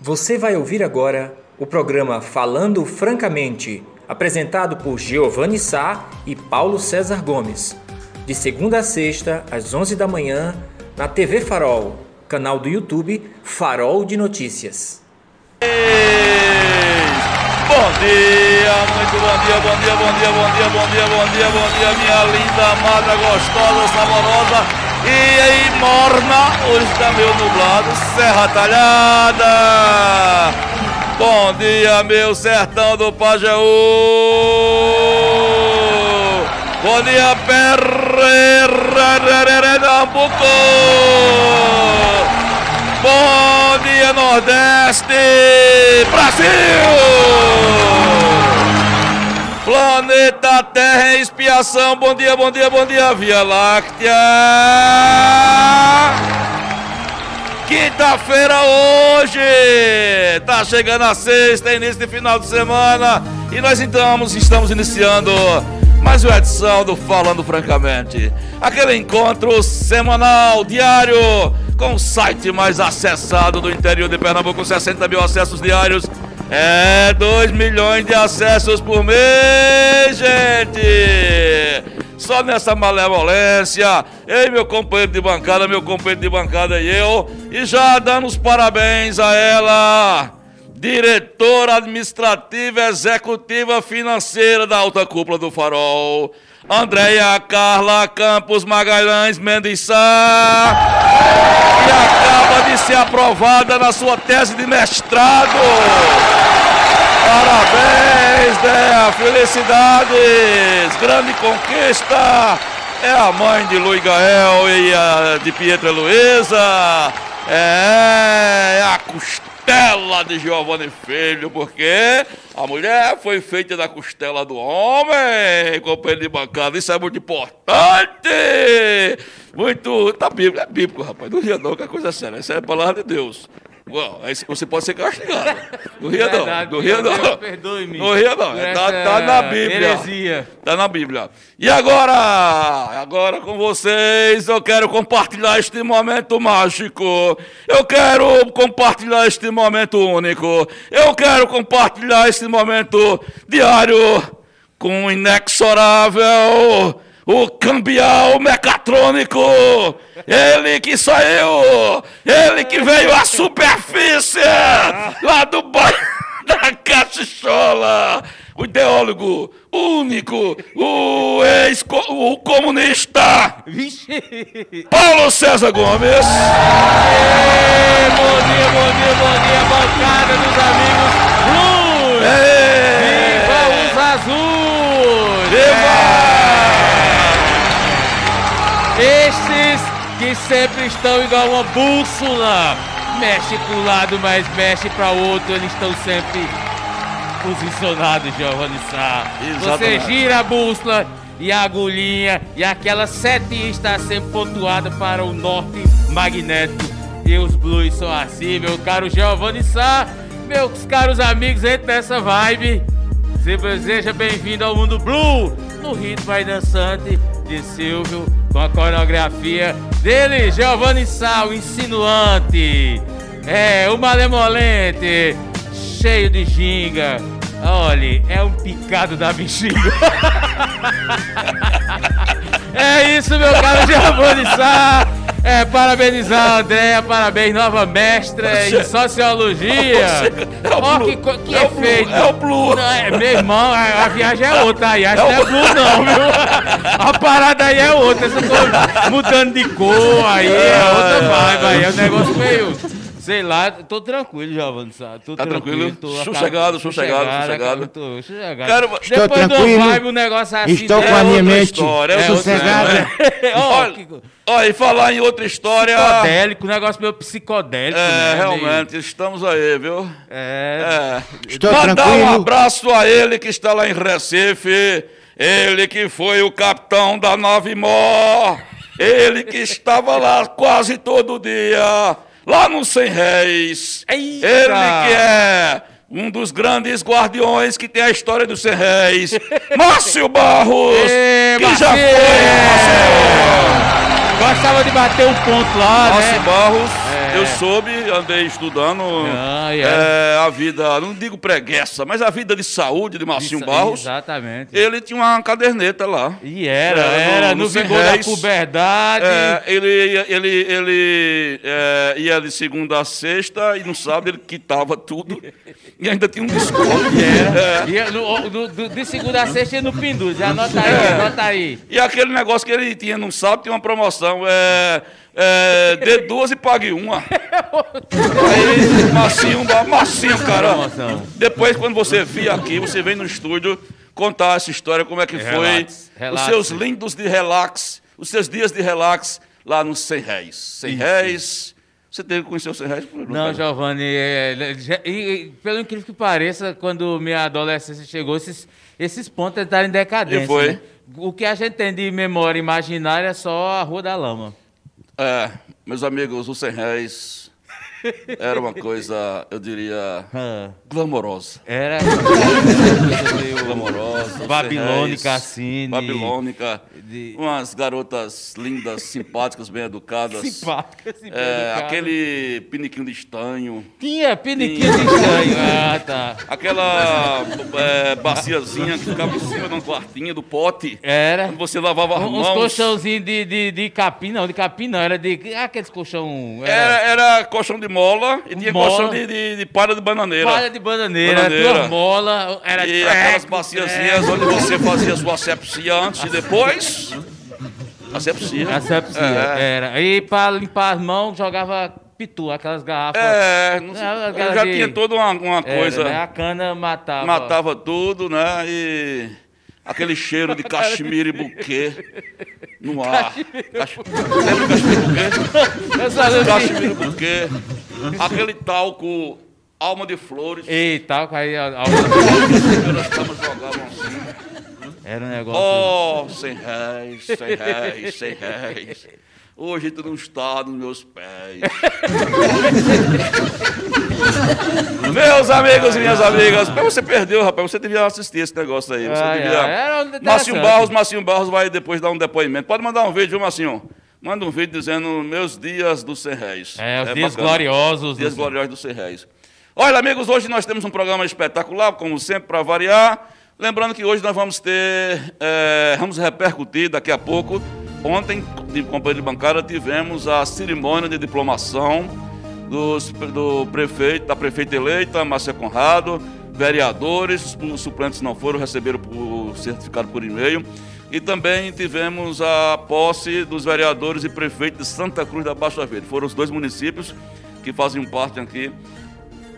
Você vai ouvir agora o programa Falando Francamente, apresentado por Giovanni Sá e Paulo César Gomes. De segunda a sexta, às 11 da manhã, na TV Farol, canal do YouTube Farol de Notícias. Bom dia, muito bom dia, bom dia, bom dia, bom dia, bom dia, bom dia, bom dia, minha linda, amada, gostosa, saborosa e aí morna, hoje está meio nublado, Serra Talhada. Bom dia, meu sertão do Pajeú. Bom dia, Pernambuco. Bom dia, Nordeste! Brasil! Planeta Terra em expiação. Bom dia, bom dia, bom dia, Via Láctea! Quinta-feira hoje! Tá chegando a sexta, início de final de semana. E nós então estamos iniciando mais uma edição do Falando Francamente. Aquele encontro semanal, diário com o site mais acessado do interior de Pernambuco, 60 mil acessos diários. É 2 milhões de acessos por mês, gente! Só nessa malevolência, ei meu companheiro de bancada, meu companheiro de bancada e eu, e já dando os parabéns a ela, diretora administrativa executiva financeira da alta cúpula do Farol. Andréia Carla Campos Magalhães Mendes Sá, que acaba de ser aprovada na sua tese de mestrado. Parabéns, Dea, felicidades, grande conquista. É a mãe de Luiz Gael e a de Pietra Luiza. É, é a costura costela de Giovanni Filho, porque a mulher foi feita da costela do homem, companheiro de bancada. Isso é muito importante. Muito. Tá bíblico, é bíblico, rapaz. Não ria não, que é coisa séria. Isso é a palavra de Deus. Bom, você pode ser castigado. Não ria não. Não ria não. Perdoe-me. Não ria não. Tá, tá na Bíblia. Heresia. Tá na Bíblia. E agora, agora com vocês, eu quero compartilhar este momento mágico. Eu quero compartilhar este momento único. Eu quero compartilhar este momento diário com o inexorável o cambial mecatrônico, ele que saiu, ele que veio à superfície lá do bairro da Cachichola, o ideólogo único, o ex o comunista, Vixe! Paulo César Gomes. Ê, bom dia, bom dia, bom dia, bancada dos amigos Blues! Viva os azuis! Viva! Estes que sempre estão igual uma bússola. Mexe para um lado, mas mexe para outro. Eles estão sempre posicionados, Giovanni Sá. Você Exatamente. gira a bússola e a agulhinha e aquela setinha está sempre pontuada para o norte magnético. E os blues são assim, meu caro Giovanni Sá. Meus caros amigos, entre nessa vibe. Sempre seja bem-vindo ao Mundo Blue, no ritmo mais dançante de Silvio, com a coreografia dele, Giovanni Sal, insinuante. É, o malemolente, cheio de ginga. Olhe, é um picado da bexiga. é isso, meu caro Giovanni Sá. É, parabenizar a Andréia, parabéns, nova mestra em sociologia. É Ó, que, que é efeito. é o Blue. Não, é, meu irmão, a, a viagem é outra aí. Acho que não é blue, não, viu? A parada aí é outra. Você tô mudando de cor aí, é outra vibe aí. É um negócio meio. Sei lá, tô tranquilo, Giovanni, sabe? Tô Tá tranquilo? Tô, Sossegado, sossegado, sossegado. Tô sossegado. Quero- Estou Depois tranquilo. vibe, um negócio assim. Estou com a minha outra mente história, é. Ó, Olha, olha, e falar em outra história. psicodélico, um negócio meio psicodélico, É, né? realmente, estamos aí, viu? Meio- É. É. Estou Mandar um tranquilo. abraço a ele que está lá em Recife, ele que foi o capitão da nave Mó, ele que estava lá quase todo dia, lá no Cem Réis. Eita! Ele que é um dos grandes guardiões que tem a história dos Cem Réis, Márcio Barros, Ê, que já foi, Márcio. Gostava de bater um ponto lá, Márcio né? Barros, Eu soube, andei estudando Ah, é. é, a vida, não digo preguiça, mas a vida de saúde de Marcinho Isso- Barros. Exatamente. Ele tinha uma caderneta lá. E era, É, era no no, vigor da puberdade. É, ele ia- ele, ele é, ia de segunda a sexta e no sábado ele quitava tudo e ainda tinha um desconto. É. E no, no- do- de segunda a sexta ia no pendura. Já anota aí, anota aí. E aquele negócio que ele tinha no sábado tinha uma promoção. É, é, dê duas e pague uma. Aí, massinho, massinho, cara. Depois, quando você vir aqui, você vem no estúdio contar essa história, como é que foi. Relax, relax. Os seus lindos de relax, os seus dias de relax lá nos 100 réis. 100 Isso. réis. Você teve que conhecer os 100 réis? Não, Giovanni, é, já- e, e, pelo incrível que pareça, quando minha adolescência chegou, esses, esses pontos entraram em decadência. E foi? né? O que a gente tem de memória imaginária é só a Rua da Lama. É, meus amigos, os 100 réis era uma coisa, eu diria, Ah, glamourosa. Era coisa meio Glamourosa. os babilônica, 100 réis, assim. Babilônica. De- Umas garotas lindas, simpáticas, bem educadas. Simpática, assim, É, educada. aquele piniquinho de estanho. Tinha piniquinho de estranho. Ah, tá. Aquela é, baciazinha que ficava em cima de um quartinho do pote. Era. Quando você lavava as Uns mãos. colchãozinhos de, de, de capim, não, de capim não, era de. ah, Aqueles colchão. Era, era colchão de mola e tinha Mola. colchão de, de, de palha de bananeira. palha de bananeira, Bananeira. duas molas, era E treco, aquelas baciazinhas treco. onde você fazia sua asepsia antes e depois. Asepsia. Asepsia, É. era. E pra limpar as mãos, jogava pitu, aquelas garrafas. É, não sei, Ah, eu aquela já de- tinha toda uma, uma Era, coisa. né? A cana matava. matava tudo, né? E aquele cheiro de cachemira e buquê no ar. Cach... Lembra cachemira e buquê? Cachemira e buquê. Aquele talco alma de flores. Eita, aí a- a- As camas jogavam. Era um negócio. Oh, cem réis, cem réis, cem réis. Hoje tu não está nos meus pés. Meus amigos e minhas amigas, mas você perdeu, rapaz. Você devia assistir esse negócio aí. Você Ai, devia. ai, interessante. Marcinho Barros, Marcinho Barros vai depois dar um depoimento. Pode mandar um vídeo, viu, Marcinho? Manda um vídeo dizendo meus dias dos 100 réis. É, os dias bacana. gloriosos. Dias do- gloriosos dos 100 réis. Olha, amigos, hoje nós temos um programa espetacular, como sempre, para variar. Lembrando que hoje nós vamos ter, eh, vamos repercutir daqui a pouco. Ontem, de companhia de bancada, tivemos a cerimônia de diplomação dos, do prefeito, da prefeita eleita, Márcia Conrado, vereadores, os suplentes não foram, receberam o certificado por e-mail. E também tivemos a posse dos vereadores e prefeitos de Santa Cruz da Baixa Verde. Foram os dois municípios que fazem parte aqui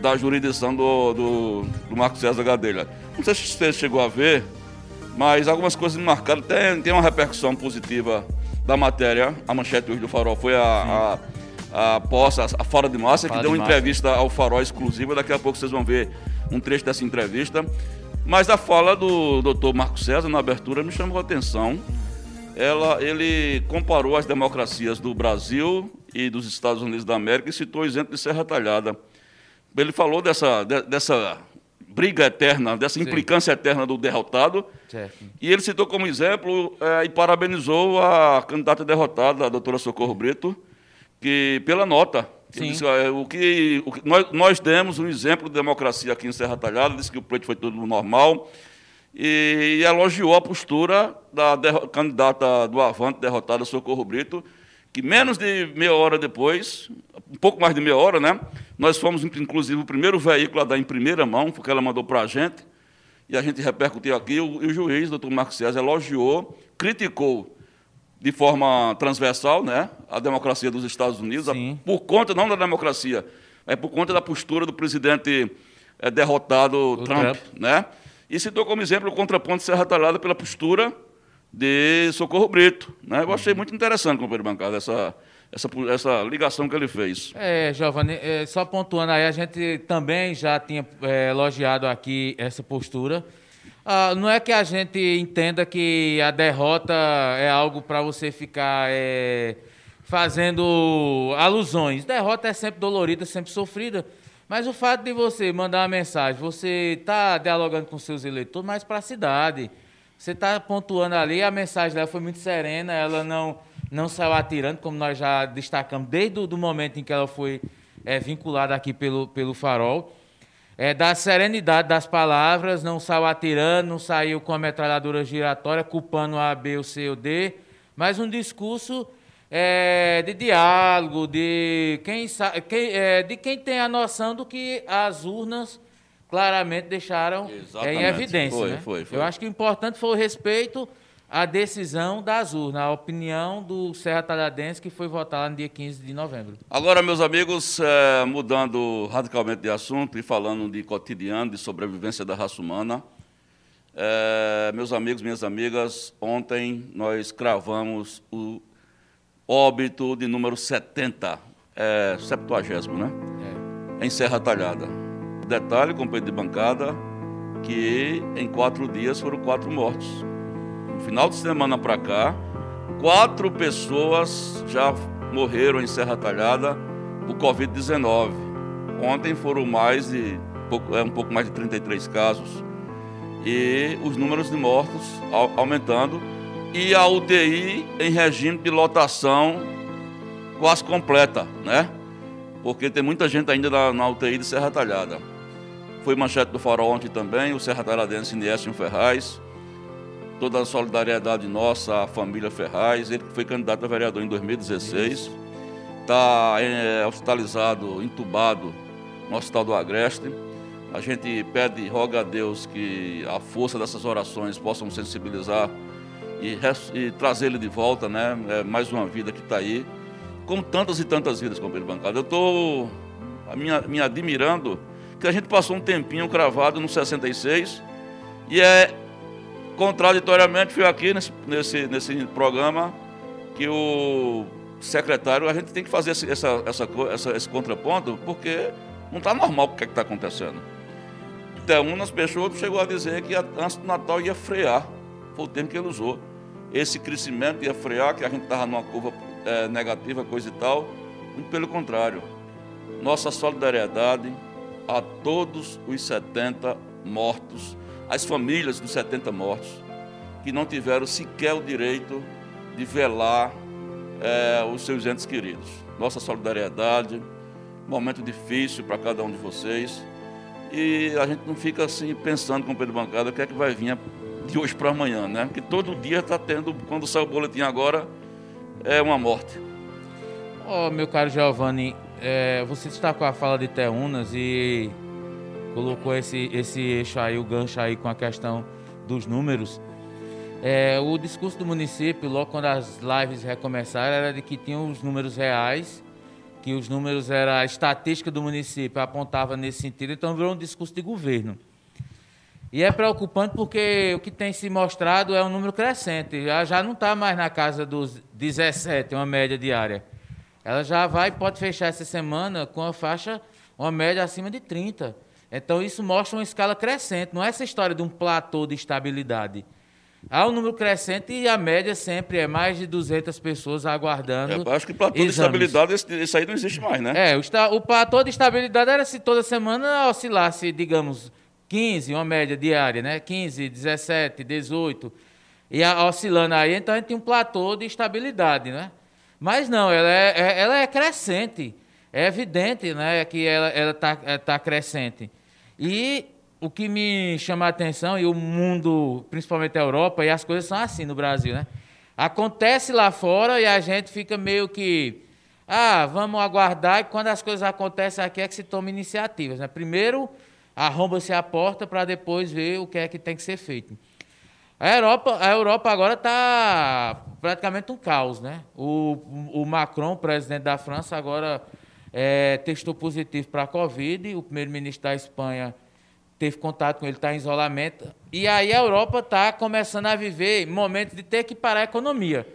da jurisdição do, do, do Marco César Gadelha. Não sei se você chegou a ver, mas algumas coisas me marcaram. Tem, tem uma repercussão positiva da matéria. A manchete hoje do Farol foi a, a, a posse, a, Fora de Márcia, que Fora deu de uma Márcia. entrevista ao Farol exclusiva. Daqui a pouco vocês vão ver um trecho dessa entrevista. Mas a fala do doutor Marco César na abertura me chamou a atenção. Ela, ele comparou as democracias do Brasil e dos Estados Unidos da América e citou o exemplo de Serra Talhada. Ele falou dessa, de- dessa briga eterna, dessa implicância eterna do derrotado. Certo. E ele citou como exemplo eh, e parabenizou a candidata derrotada, a doutora Socorro Brito, que pela nota. Disse, "Ah, o que, o que- nós, nós demos um exemplo de democracia aqui em Serra Talhada, disse que o pleito foi tudo normal. E, e elogiou a postura da derro- candidata do Avante, derrotada Socorro Brito, que menos de meia hora depois, um pouco mais de meia hora, né? Nós fomos, inclusive, o primeiro veículo a dar em primeira mão, porque ela mandou para a gente, e a gente repercutiu aqui, o, e o juiz, doutor Marcos César, elogiou, criticou de forma transversal né, a democracia dos Estados Unidos, a- por conta não da democracia, é por conta da postura do presidente eh, derrotado Trump, Trump. né? E citou como exemplo o contraponto de Serra Talhada pela postura de Socorro Brito. Né? Eu achei muito interessante, companheiro bancada, essa, essa, essa ligação que ele fez. É, Giovanni, é, só pontuando aí, a gente também já tinha é, elogiado aqui essa postura. Ah, não é que a gente entenda que a derrota é algo para você ficar é, fazendo alusões. Derrota é sempre dolorida, sempre sofrida. Mas o fato de você mandar uma mensagem, você está dialogando com seus eleitores, mas para a cidade. Você está pontuando ali, a mensagem dela foi muito serena, ela não não saiu atirando, como nós já destacamos desde o momento em que ela foi é, vinculada aqui pelo, pelo Farol. É, da serenidade das palavras, não saiu atirando, não saiu com a metralhadora giratória, culpando a B, o C ou D, mas um discurso é, de diálogo, de quem, quem, é, de quem tem a noção do que as urnas claramente deixaram em evidência. Foi, né? foi, foi. Eu acho que o importante foi o respeito à decisão das urnas, a opinião do Serra Talhadense que foi votada no dia 15 de novembro. Agora, meus amigos, é, mudando radicalmente de assunto e falando de cotidiano, de sobrevivência da raça humana, é, meus amigos, minhas amigas, ontem nós cravamos o óbito de número 70, é, 70, né? É. Em Serra Talhada. Detalhe, companheiro de bancada, que em quatro dias foram quatro mortos. No final de semana para cá, quatro pessoas já morreram em Serra Talhada por Covid-19. Ontem foram mais de é, um pouco mais de 33 casos e os números de mortos aumentando e a UTI em regime de lotação quase completa, né? Porque tem muita gente ainda na, na UTI de Serra Talhada. Foi manchete do Farol ontem também, o Serra Talhadense Niécio Ferraz. Toda a solidariedade nossa à família Ferraz, ele foi candidato a vereador em 2016. Está é, hospitalizado, entubado no Hospital do Agreste a gente pede roga a Deus que a força dessas orações possam sensibilizar e, e trazer ele de volta, né? É mais uma vida que está aí, como tantas e tantas vidas, companheiro bancada. Eu estou me, me admirando que a gente passou um tempinho cravado no 66 e é contraditoriamente fui aqui nesse, nesse, nesse programa que o secretário, a gente tem que fazer esse, essa, essa, essa, esse contraponto, porque não está normal o que é está acontecendo. Unas Peixoto chegou a dizer que antes do Natal ia frear, foi o termo que ele usou. Esse crescimento ia frear, que a gente estava numa curva é, negativa, coisa e tal. Muito pelo contrário. Nossa solidariedade a todos os 70 mortos, as famílias dos 70 mortos, que não tiveram sequer o direito de velar é, os seus entes queridos. Nossa solidariedade, momento difícil para cada um de vocês. E a gente não fica assim pensando com o Pedro Bancada o que é que vai vir de hoje para amanhã, né? Porque todo dia está tendo, quando sai o boletim agora, é uma morte. Oh, meu caro Giovanni, é, você destacou a fala de Teunas e colocou esse, esse eixo aí, o gancho aí com a questão dos números. É, o discurso do município, logo quando as lives recomeçaram, era de que tinham os números reais que os números era a estatística do município apontava nesse sentido, então virou um discurso de governo. E é preocupante porque o que tem se mostrado é um número crescente. Já, já não está mais na casa dos 17, uma média diária. Ela já vai, pode fechar essa semana com a faixa, uma média acima de 30. Então isso mostra uma escala crescente. Não é essa história de um platô de estabilidade. Há um número crescente e a média sempre é mais de 200 pessoas aguardando. É, acho que platô exames. de estabilidade, esse, esse, aí não existe mais, né? É, o, o platô de estabilidade era se toda semana oscilasse, digamos, 15, uma média diária, né? 15, 17, 18. E a, oscilando aí, então a gente tem um platô de estabilidade, né? Mas não, ela é, é ela é crescente. É evidente né, que ela está ela tá crescente. E o que me chama a atenção, e o mundo, principalmente a Europa, e as coisas são assim no Brasil, né? Acontece lá fora e a gente fica meio que. Ah, vamos aguardar, e quando as coisas acontecem aqui é que se toma iniciativas. Né? Primeiro, arromba-se a porta para depois ver o que é que tem que ser feito. A Europa, a Europa agora está praticamente um caos. Né? O, o Macron, presidente da França, agora é, testou positivo para a Covid. O primeiro-ministro da Espanha teve contato com ele, está em isolamento. E aí a Europa está começando a viver momentos de ter que parar a economia.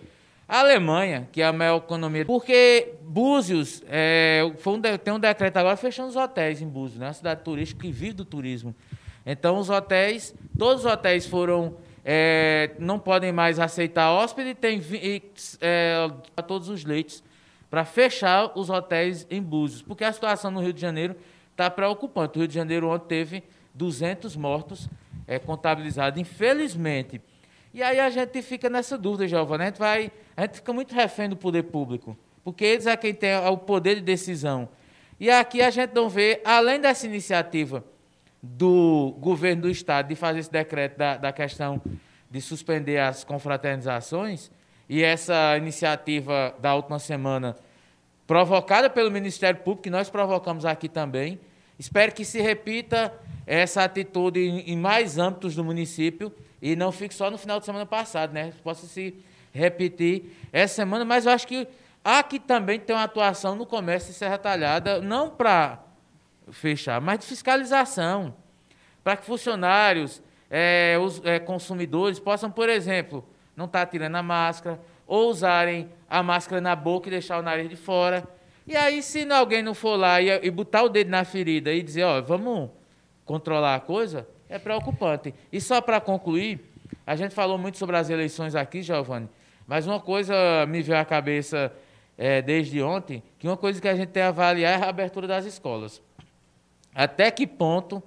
A Alemanha, que é a maior economia, porque Búzios, é, um, tem um decreto agora fechando os hotéis em Búzios, né? uma cidade turística que vive do turismo. Então os hotéis, todos os hotéis foram, é, não podem mais aceitar hóspede, tem é, todos os leitos para fechar os hotéis em Búzios, porque a situação no Rio de Janeiro está preocupante. O Rio de Janeiro ontem teve 200 mortos é, contabilizados, infelizmente. E aí a gente fica nessa dúvida, Giovanni. A gente vai a gente fica muito refém do poder público, porque eles é quem tem o poder de decisão. E aqui a gente não vê, além dessa iniciativa do governo do Estado de fazer esse decreto da, da questão de suspender as confraternizações, e essa iniciativa da última semana, provocada pelo Ministério Público, que nós provocamos aqui também, espero que se repita essa atitude em, mais âmbitos do município e não fique só no final de semana passado, né? Possa se repetir essa semana, mas eu acho que aqui também tem uma atuação no comércio de Serra Talhada, não para fechar, mas de fiscalização, para que funcionários, é, os é, consumidores possam, por exemplo, não estar tá tirando a máscara, ou usarem a máscara na boca e deixar o nariz de fora. E aí, se alguém não for lá e, e botar o dedo na ferida e dizer, ó, vamos controlar a coisa, é preocupante. E só para concluir, a gente falou muito sobre as eleições aqui, Giovanni, mas uma coisa me veio à cabeça é, desde ontem, que uma coisa que a gente tem a avaliar é a abertura das escolas. Até que ponto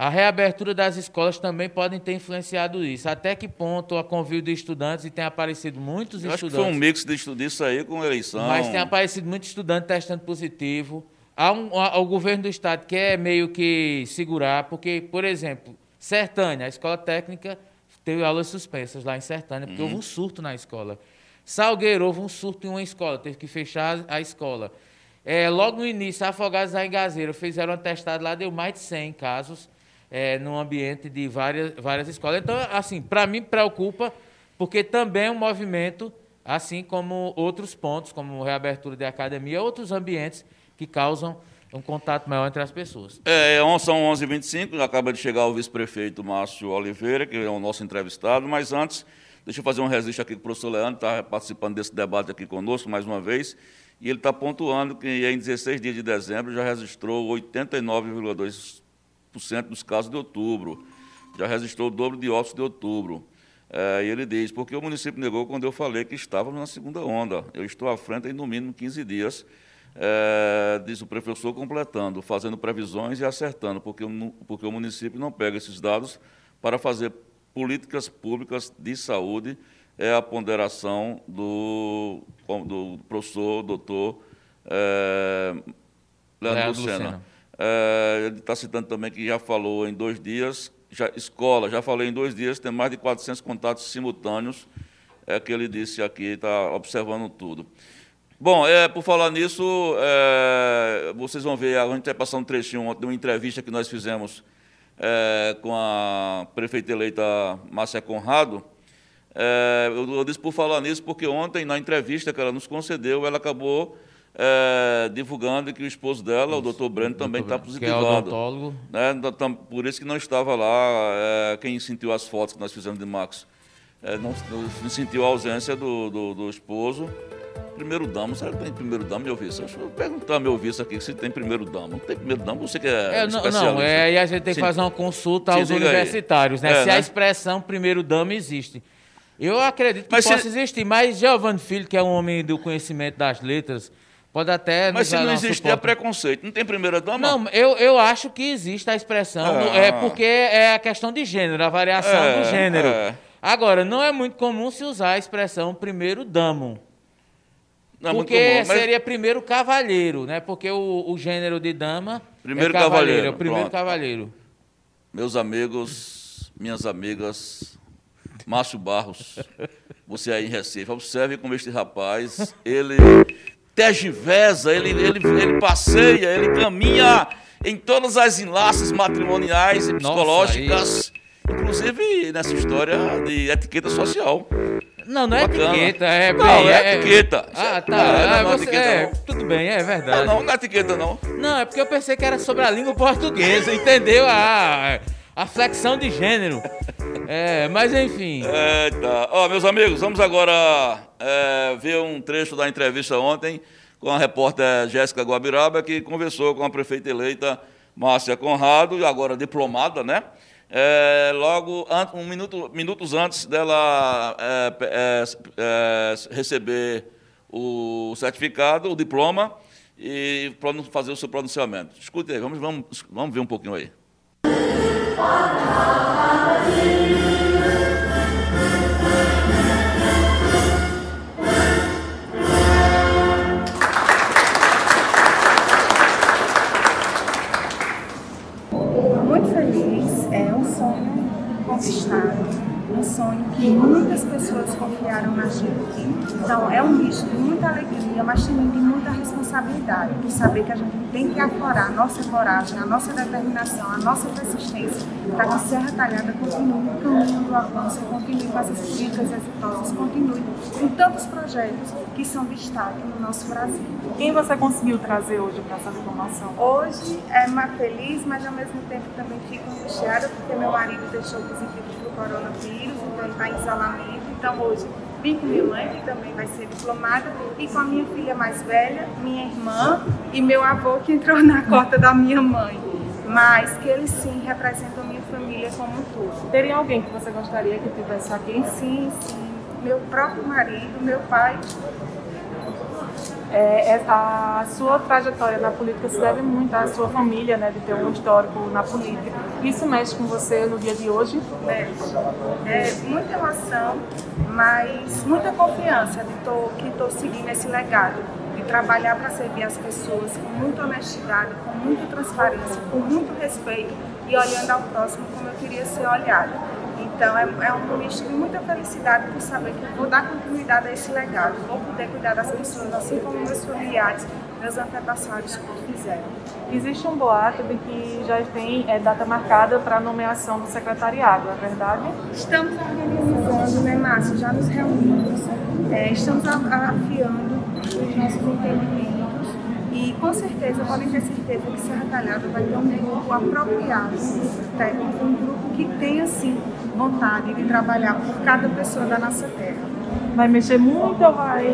a reabertura das escolas também podem ter influenciado isso. Até que ponto a convívio de estudantes, e tem aparecido muitos Eu estudantes. Acho que foi um mix de estudantes aí com eleição. Mas tem aparecido muitos estudantes testando positivo. Há um, o governo do estado quer meio que segurar, porque, por exemplo, Sertânia, a escola técnica, teve aulas suspensas lá em Sertânia, porque uhum. houve um surto na escola. Salgueiro, houve um surto em uma escola, teve que fechar a escola. É, logo no início, Afogados da Engazeira fizeram um testado lá, deu mais de 100 casos é, no ambiente de várias, várias escolas. Então, assim, para mim preocupa, porque também é um movimento, assim como outros pontos, como reabertura de academia, outros ambientes que causam um contato maior entre as pessoas. É, são 11h25, acaba de chegar o vice-prefeito Márcio Oliveira, que é o nosso entrevistado, mas antes, deixa eu fazer um registro aqui com o professor Leandro, está participando desse debate aqui conosco mais uma vez, e ele está pontuando que em 16 dias de dezembro já registrou 89,2% dos casos de outubro, já registrou o dobro de óbitos de outubro. É, e ele diz, porque o município negou quando eu falei que estávamos na segunda onda. Eu estou à frente em no mínimo 15 dias é, diz o professor completando, fazendo previsões e acertando, porque, porque o município não pega esses dados para fazer políticas públicas de saúde, é a ponderação do, do professor, doutor é, Leandro, Leandro Lucena. Lucena. É, ele está citando também que já falou em dois dias, já, escola, já falei em dois dias, tem mais de 400 contatos simultâneos, é que ele disse aqui, está observando tudo. Bom, é, por falar nisso, é, vocês vão ver, a gente vai passar um trechinho de uma entrevista que nós fizemos é, com a prefeita eleita Márcia Conrado. É, eu, eu, disse por falar nisso porque ontem, na entrevista que ela nos concedeu, ela acabou é, divulgando que o esposo dela, isso, o doutor Breno, também está positivado. Que é. Né, então, por isso que não estava lá, é, quem sentiu as fotos que nós fizemos de Max, não, não sentiu a ausência do, do, do esposo primeiro damo. Será que tem primeiro damo, meu vice? Deixa eu perguntar meu vice aqui se tem primeiro damo. Não tem primeiro damo, você que é, é Não, não é, aí a gente tem que fazer uma consulta aos universitários, né? É, se né? a expressão primeiro damo existe. Eu acredito que mas possa se... existir, mas Giovanni Filho, que é um homem do conhecimento das letras, pode até... Mas se não existe, é preconceito. Não tem primeira dama? Não, eu, eu acho que existe a expressão, ah. é porque é a questão de gênero, a variação é, do gênero. É. Agora, não é muito comum se usar a expressão primeiro damo. Não, Porque bom, mas... seria primeiro cavalheiro, né? Porque o, o gênero de dama primeiro é cavalheiro. É o primeiro cavalheiro. Meus amigos, minhas amigas, Márcio Barros, você aí em Recife, observe como este rapaz, ele tergivesa, ele, ele, ele passeia, ele caminha em todas as enlaces matrimoniais e psicológicas, Nossa, inclusive nessa história de etiqueta social. Não, não é Bacana. etiqueta. É, não, é, é etiqueta. Ah, tá. Não, é, ah, não, é você, etiqueta, é, não. Tudo bem, é verdade. Não, não, não é etiqueta, não. Não, é porque eu pensei que era sobre a língua portuguesa, entendeu? A, a flexão de gênero. É, mas enfim. É, tá. Ó, meus amigos, vamos agora é, ver um trecho da entrevista ontem com a repórter Jéssica Guabiraba, que conversou com a prefeita eleita Márcia Conrado, agora diplomada, né? é, logo um minuto, minutos antes dela é, é, é, receber o certificado, o diploma, e fazer o seu pronunciamento. Escute aí, vamos, vamos, vamos ver um pouquinho aí. Feliz, muitas pessoas confiaram na gente. Então é um misto de muita alegria, mas também de muita responsabilidade, de saber que a gente tem que aflorar a nossa coragem, a nossa determinação, a nossa persistência para que a Serra Talhada continue no caminho do avanço, continue com essas críticas exitosas, continue com tantos projetos que são destaque no nosso Brasil. Quem você conseguiu trazer hoje para essa diplomação? Hoje é mais feliz, mas ao mesmo tempo também fico angustiada porque meu marido deixou positivo para o coronavírus, então está em isolamento. Então hoje vim com minha mãe, que também vai ser diplomada, e com a minha filha mais velha, minha irmã e meu avô que entrou na cota da minha mãe. Mas que eles sim representam minha família como um todo. Teria alguém que você gostaria que tivesse aqui? Sim, sim. Meu próprio marido, meu pai, é, é, a sua trajetória na política se deve muito à sua família, né, de ter um histórico na política. Isso mexe com você no dia de hoje? Mexe. É, muita emoção, mas muita confiança de tô, que estou seguindo esse legado, de trabalhar para servir as pessoas com muita honestidade, com muita transparência, com muito respeito e olhando ao próximo como eu queria ser olhada. Então é, é um misto de muita felicidade por saber que vou dar continuidade a esse legado, vou poder cuidar das pessoas assim como meus familiares, meus antepassados fizeram. Existe um boato de que já tem é, data marcada para a nomeação do secretariado, é verdade? Estamos organizando, né, Márcio? Já nos reunimos, é, estamos afiando os nossos entendimentos e com certeza, podem ter certeza que Serra Talhada vai ter um grupo apropriado, técnico, um grupo que tenha, assim, vontade de trabalhar por cada pessoa da nossa terra. Vai mexer muito ou vai.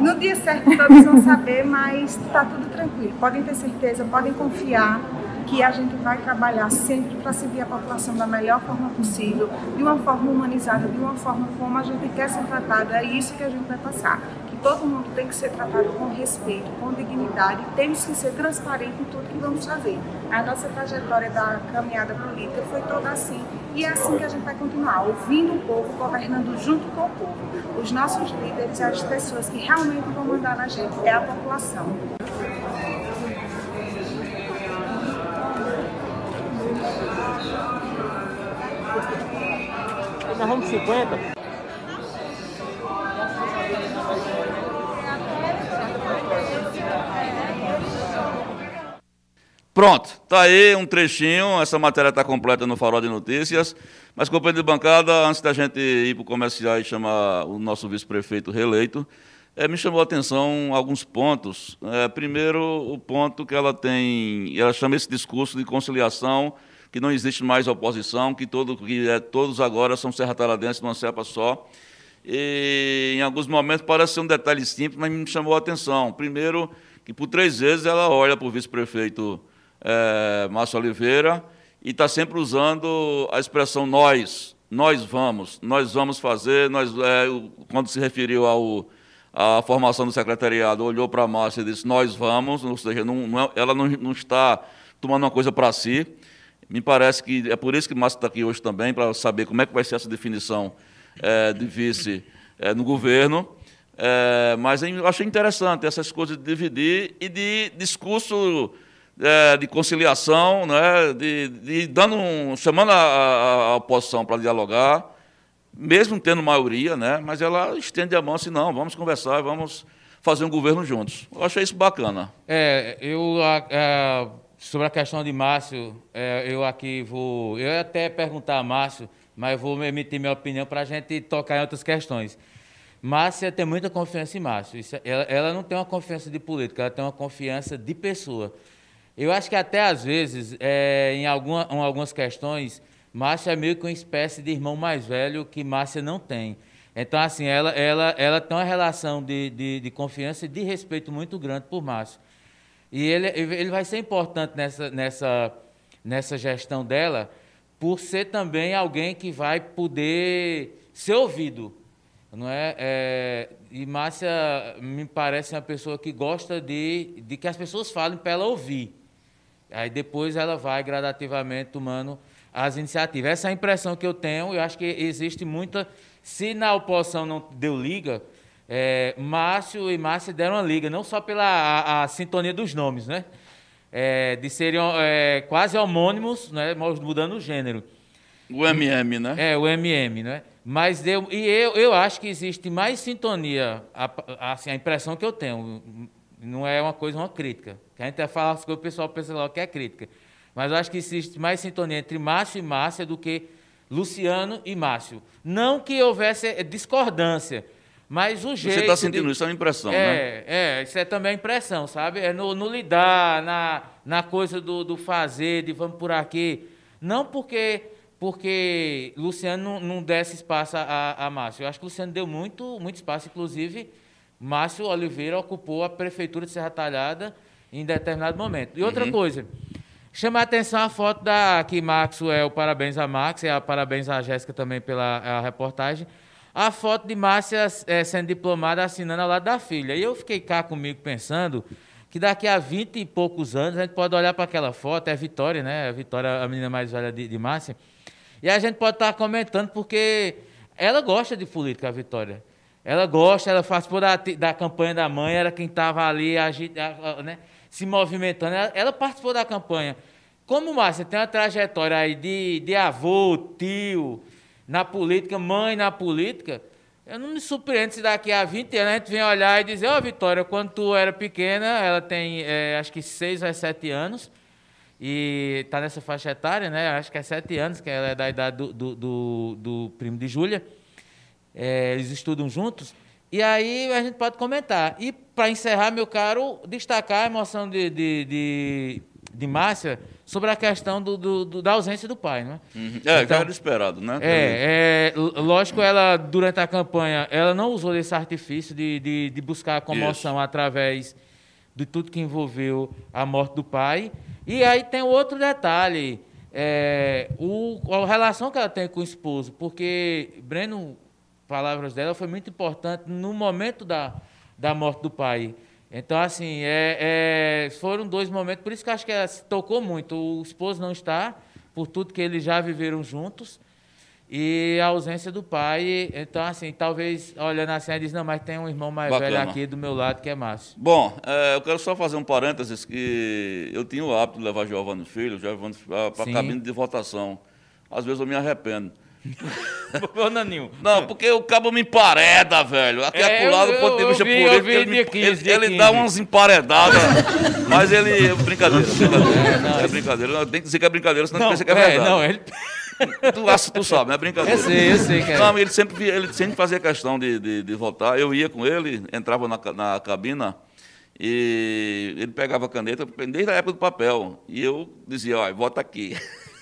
No dia certo todos vão saber, mas está tudo tranquilo. Podem ter certeza, podem confiar que a gente vai trabalhar sempre para servir a população da melhor forma possível, de uma forma humanizada, de uma forma como a gente quer ser tratado. É isso que a gente vai passar todo mundo tem que ser tratado com respeito, com dignidade, temos que ser transparentes em tudo que vamos fazer. A nossa trajetória da caminhada política foi toda assim e é assim que a gente vai continuar, ouvindo o povo, governando junto com o povo. Os nossos líderes, as pessoas que realmente vão mandar na gente, é a população. Nós vamos 50? Pronto, tá aí um trechinho, essa matéria está completa no Farol de Notícias. Mas, companheiro de bancada, antes da gente ir para o comercial e chamar o nosso vice-prefeito reeleito, é, me chamou a atenção alguns pontos. É, primeiro, o ponto que ela tem, ela chama esse discurso de conciliação, que não existe mais oposição, que, todo, que é, todos agora são serrataradenses numa cepa só. E, em alguns momentos parece ser um detalhe simples, mas me chamou a atenção. Primeiro, que por três vezes ela olha para o vice-prefeito é, Márcio Oliveira, e está sempre usando a expressão nós, nós vamos, nós vamos fazer, nós, é, quando se referiu ao, à formação do secretariado, olhou para a Márcia e disse, nós vamos, ou seja, não, não, é, ela não, não está tomando uma coisa para si, me parece que é por isso que Márcia está aqui hoje também, para saber como é que vai ser essa definição é, de vice é, no governo. É, mas eu achei interessante essas coisas de dividir e de discurso é, de conciliação, né, de, de dando um, chamando a, a, a oposição para dialogar, mesmo tendo maioria, né, mas ela estende a mão assim, não, vamos conversar, vamos fazer um governo juntos. Eu achei isso bacana. É, eu é, sobre a questão de Márcio, é, eu aqui vou, eu ia até perguntar a Márcio, mas vou emitir minha opinião para a gente tocar em outras questões. Márcia tem muita confiança em Márcio. Isso, ela, ela não tem uma confiança de política, ela tem uma confiança de pessoa. Eu acho que até às vezes, é, em, alguma, em algumas questões, Márcia é meio que uma espécie de irmão mais velho que Márcia não tem. Então, assim, ela, ela, ela tem uma relação de, de, de confiança e de respeito muito grande por Márcio. E ele, ele vai ser importante nessa, nessa, nessa gestão dela, por ser também alguém que vai poder ser ouvido. Não é? é e Márcia me parece uma pessoa que gosta de, de que as pessoas falem para ela ouvir. Aí depois ela vai gradativamente tomando as iniciativas. Essa é a impressão que eu tenho. Eu acho que existe muita. Se na oposição não deu liga, é, Márcio e Márcia deram uma liga, não só pela a, a sintonia dos nomes, né? é, de serem é, quase homônimos, né, mudando o gênero. O MM, né? É, o MM, né? Mas eu, e eu, eu acho que existe mais sintonia, a, assim, a impressão que eu tenho, não é uma coisa, uma crítica. Que a gente fala as coisas, o pessoal pensa logo que é crítica. Mas eu acho que existe mais sintonia entre Márcio e Márcia do que Luciano e Márcio. Não que houvesse discordância, mas o jeito. Você está sentindo de... isso, é uma impressão, é, né? É, isso é também impressão, sabe? É no, no lidar, na, na coisa do, do, fazer, de vamos por aqui. Não porque porque Luciano não, não desse espaço a, a Márcio. Eu acho que Luciano deu muito, muito espaço, inclusive Márcio Oliveira ocupou a prefeitura de Serra Talhada em determinado momento. E outra uhum. coisa, chama a atenção a foto da que Maxwell, parabéns a Max, e a, parabéns a Jéssica também pela reportagem a foto de Márcia é, sendo diplomada assinando ao lado da filha. E eu fiquei cá comigo pensando que daqui a 20 e poucos anos a gente pode olhar para aquela foto, é a Vitória, né? A Vitória, a menina mais velha de, de Márcia. E a gente pode estar comentando porque ela gosta de política, a Vitória. Ela gosta, ela participou da, da campanha da mãe, era quem estava ali né, se movimentando. Ela, ela, participou da campanha. Como Márcia tem uma trajetória aí de, de avô, tio, na política, mãe na política, eu não me surpreendo se daqui a 20 anos a gente vem olhar e dizer, ó, oh, Vitória, quando tu era pequena, ela tem é, acho que 6 ou 7 anos, e está nessa faixa etária, né? Acho que é 7 anos, que ela é da idade do, do, do, do primo de Júlia. É, eles estudam juntos. E aí a gente pode comentar. E para encerrar, meu caro, destacar a emoção de, de, de, de Márcia sobre a questão do, do, do, da ausência do pai, né? Uhum. É, então, era esperado, né? É, é, lógico, ela, durante a campanha, ela não usou desse artifício de, de, de buscar a comoção Isso. através de tudo que envolveu a morte do pai. E aí tem outro detalhe, é, o, a relação que ela tem com o esposo, porque Breno, palavras dela, foi muito importante no momento da, da morte do pai. Então, assim, é, é, foram dois momentos, por isso que eu acho que ela se tocou muito. O esposo não está, por tudo que eles já viveram juntos, e a ausência do pai. Então, assim, talvez, olhando assim, ela diz, não, mas tem um irmão mais Bacana. velho aqui do meu lado, que é Márcio. Bom, é, eu quero só fazer um parênteses, que eu tinha o hábito de levar Giovanni Filho, Giovanni para a cabine de votação. Às vezes eu me arrependo. Ô, Naninho. Não, porque o cabo me empareda, velho. Aqui é, acolá do ponto de vista político, ele, me, 15, ele, ele dá umas emparedadas. mas ele. Brincadeira, brincadeira. É, não, é brincadeira. Não, tem que dizer que é brincadeira, senão não, pensa que é verdade. É, não, ele. Tu, tu sabe, não é brincadeira. Eu sei, eu sei, cara. Não, ele sempre, ele sempre fazia questão de, de, de votar. Eu ia com ele, entrava na, na cabina e ele pegava a caneta desde a época do papel. E eu dizia, olha, vota aqui.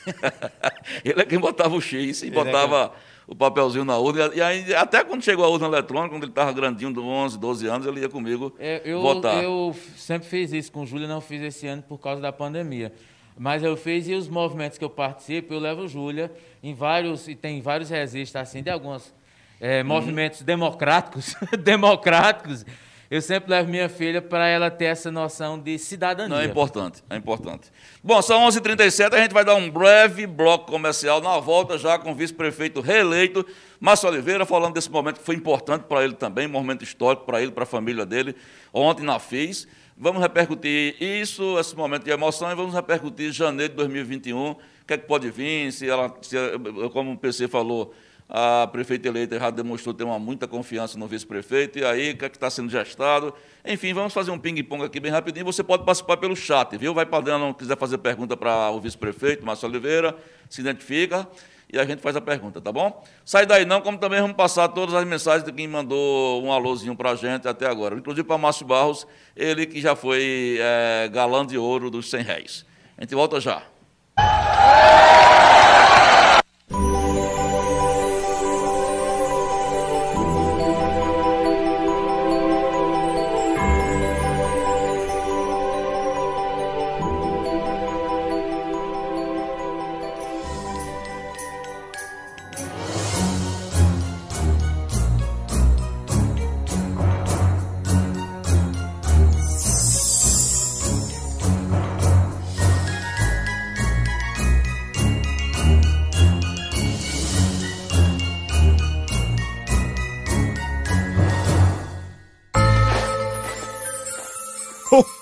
ele é quem botava o X e ele é botava é o papelzinho na urna. E aí, até quando chegou a urna eletrônica, quando ele estava grandinho, de 11, 12 anos, ele ia comigo é, eu, votar. Eu sempre fiz isso com o Júlia, não fiz esse ano por causa da pandemia. Mas eu fiz e os movimentos que eu participo, eu levo Júlia em vários, e tem vários registros assim, de alguns é, uhum. movimentos democráticos, democráticos eu sempre levo minha filha para ela ter essa noção de cidadania. Não, é importante, é importante. Bom, são 11h37, a gente vai dar um breve bloco comercial na volta já com o vice-prefeito reeleito, Márcio Oliveira, falando desse momento que foi importante para ele também, momento histórico para ele, para a família dele, ontem na FIS. Vamos repercutir isso, esse momento de emoção, e vamos repercutir janeiro de 2021, o que é que pode vir, se ela, se, como o PC falou, a prefeita eleita já demonstrou ter uma muita confiança no vice-prefeito, e aí, o que é está sendo gestado? Enfim, vamos fazer um ping-pong aqui bem rapidinho. Você pode participar pelo chat, viu? Vai dentro, quiser fazer pergunta para o vice-prefeito, Márcio Oliveira, se identifica e a gente faz a pergunta, tá bom? Sai daí não, como também vamos passar todas as mensagens de quem mandou um alôzinho para a gente até agora. Inclusive para Márcio Barros, ele que já foi é, galã de ouro dos 100 réis. A gente volta já.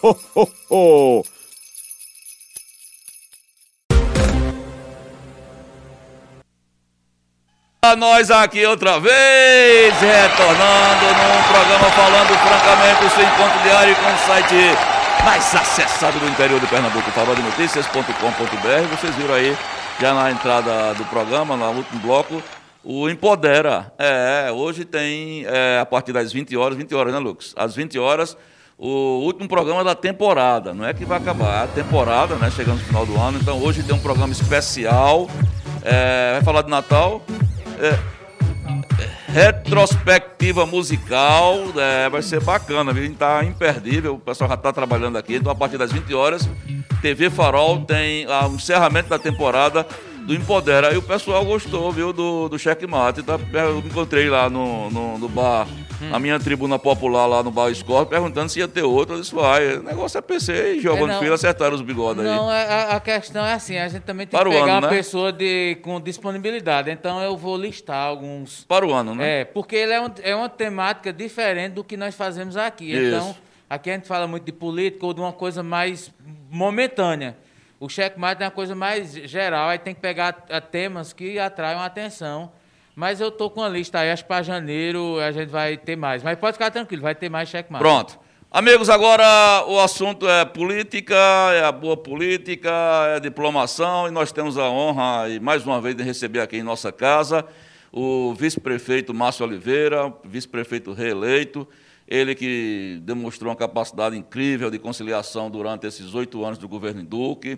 Ho, ho, ho. A nós aqui outra vez, retornando num programa falando francamente o seu encontro diário com o site mais acessado do interior de Pernambuco, faladinoticias.com.br. Vocês viram aí, já na entrada do programa, no último bloco, o Empodera. É, hoje tem, é, a partir das 20 horas, 20 horas, né, Lucas? Às 20 horas, o último programa da temporada. Não é que vai acabar, é a temporada, né? Chegando no final do ano. Então hoje tem um programa especial. É, vai falar de Natal. É, retrospectiva musical. É, vai ser bacana, viu? Tá imperdível. O pessoal já está trabalhando aqui. Então, a partir das 20 horas, TV Farol tem ah, o encerramento da temporada do Empodera. E o pessoal gostou, viu, do, do checkmate. Tá, eu encontrei lá no, no, no bar, hum. na minha tribuna popular lá no bar Score, perguntando se ia ter outro. Eu disse, vai, o negócio é PC e Giovanni é, Filho acertaram os bigodes aí. Não, é, a, a, questão é assim, a gente também tem Para que pegar ano, uma né? pessoa de, com disponibilidade. Então eu vou listar alguns... Para o ano, né? É, porque ele é, um, é uma temática diferente do que nós fazemos aqui. Isso. Então, aqui a gente fala muito de política ou de uma coisa mais momentânea. O checkmate é uma coisa mais geral, aí tem que pegar temas que atraiam atenção. Mas eu estou com a lista aí, acho que para janeiro a gente vai ter mais. Mas pode ficar tranquilo, vai ter mais checkmate. Pronto. Amigos, agora o assunto é política, é a boa política, é diplomação, e nós temos a honra, e mais uma vez, de receber aqui em nossa casa o vice-prefeito Márcio Oliveira, vice-prefeito reeleito, ele que demonstrou uma capacidade incrível de conciliação durante esses oito anos do governo Duque,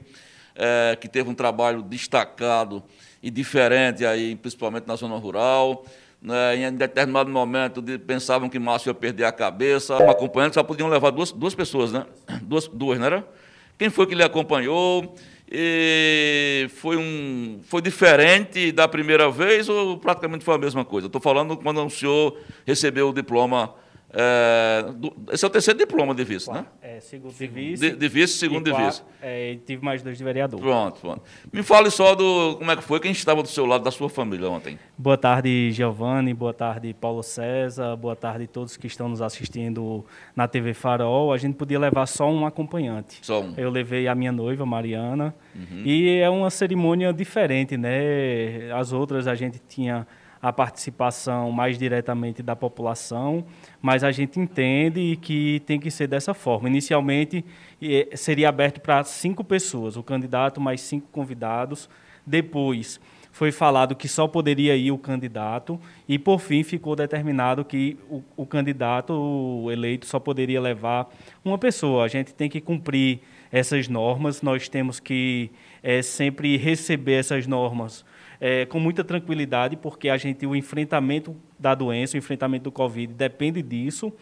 é, que teve um trabalho destacado e diferente, aí, principalmente na zona rural. Né, em determinado momento de, pensavam que Márcio ia perder a cabeça. Uma acompanhante só podiam levar duas, duas pessoas, né? Duas, duas, não era? Quem foi que lhe acompanhou? E foi, um, foi diferente da primeira vez ou praticamente foi a mesma coisa? Estou falando quando o senhor recebeu o diploma é, do, esse é o terceiro diploma de vice, né? É, segundo de vice. De, de vice, segundo de vice. É, tive mais dois de vereador. Pronto, pronto. Me fale só do como é que foi, quem estava do seu lado, da sua família ontem. Boa tarde, Giovanni, boa tarde, Paulo César, boa tarde a todos que estão nos assistindo na TV Farol. A gente podia levar só um acompanhante. Só um. Eu levei a minha noiva, Mariana, uhum. e é uma cerimônia diferente, né? As outras a gente tinha a participação mais diretamente da população, mas a gente entende que tem que ser dessa forma. Inicialmente, seria aberto para cinco pessoas, o candidato mais cinco convidados. Depois, foi falado que só poderia ir o candidato e, por fim, ficou determinado que o, o candidato o eleito só poderia levar uma pessoa. A gente tem que cumprir essas normas, nós temos que é, sempre receber essas normas é, com muita tranquilidade, porque a gente, o enfrentamento da doença, o enfrentamento do Covid depende disso.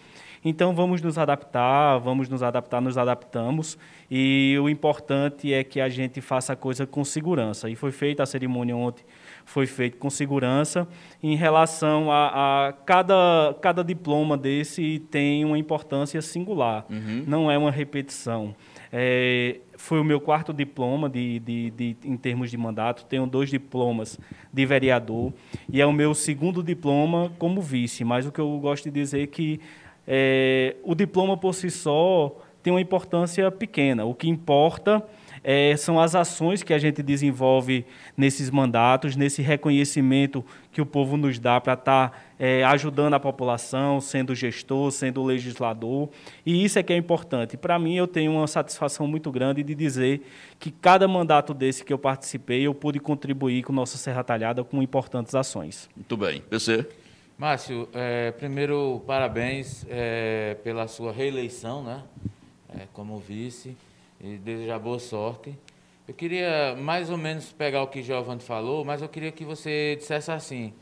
Então vamos nos adaptar, vamos nos adaptar, nos adaptamos. E o importante é que a gente faça a coisa com segurança. E foi feita a cerimônia ontem, foi feita com segurança. Em relação a, a cada, cada diploma desse tem uma importância singular, uhum. não é uma repetição. É, foi o meu quarto diploma de, de, de, em termos de mandato. Tenho dois diplomas de vereador e é o meu segundo diploma como vice. Mas o que eu gosto de dizer é que é, o diploma por si só tem uma importância pequena. O que importa é, são as ações que a gente desenvolve nesses mandatos, nesse reconhecimento que o povo nos dá para estar tá, é, ajudando a população, sendo gestor, sendo legislador. E isso é que é importante. Para mim, eu tenho uma satisfação muito grande de dizer que cada mandato desse que eu participei, eu pude contribuir com nossa Serra Talhada com importantes ações. Muito bem. PC? Márcio, é, primeiro, parabéns é, pela sua reeleição né, é, como vice e desejar boa sorte. Eu queria mais ou menos pegar o que Giovanni falou, mas eu queria que você dissesse assim,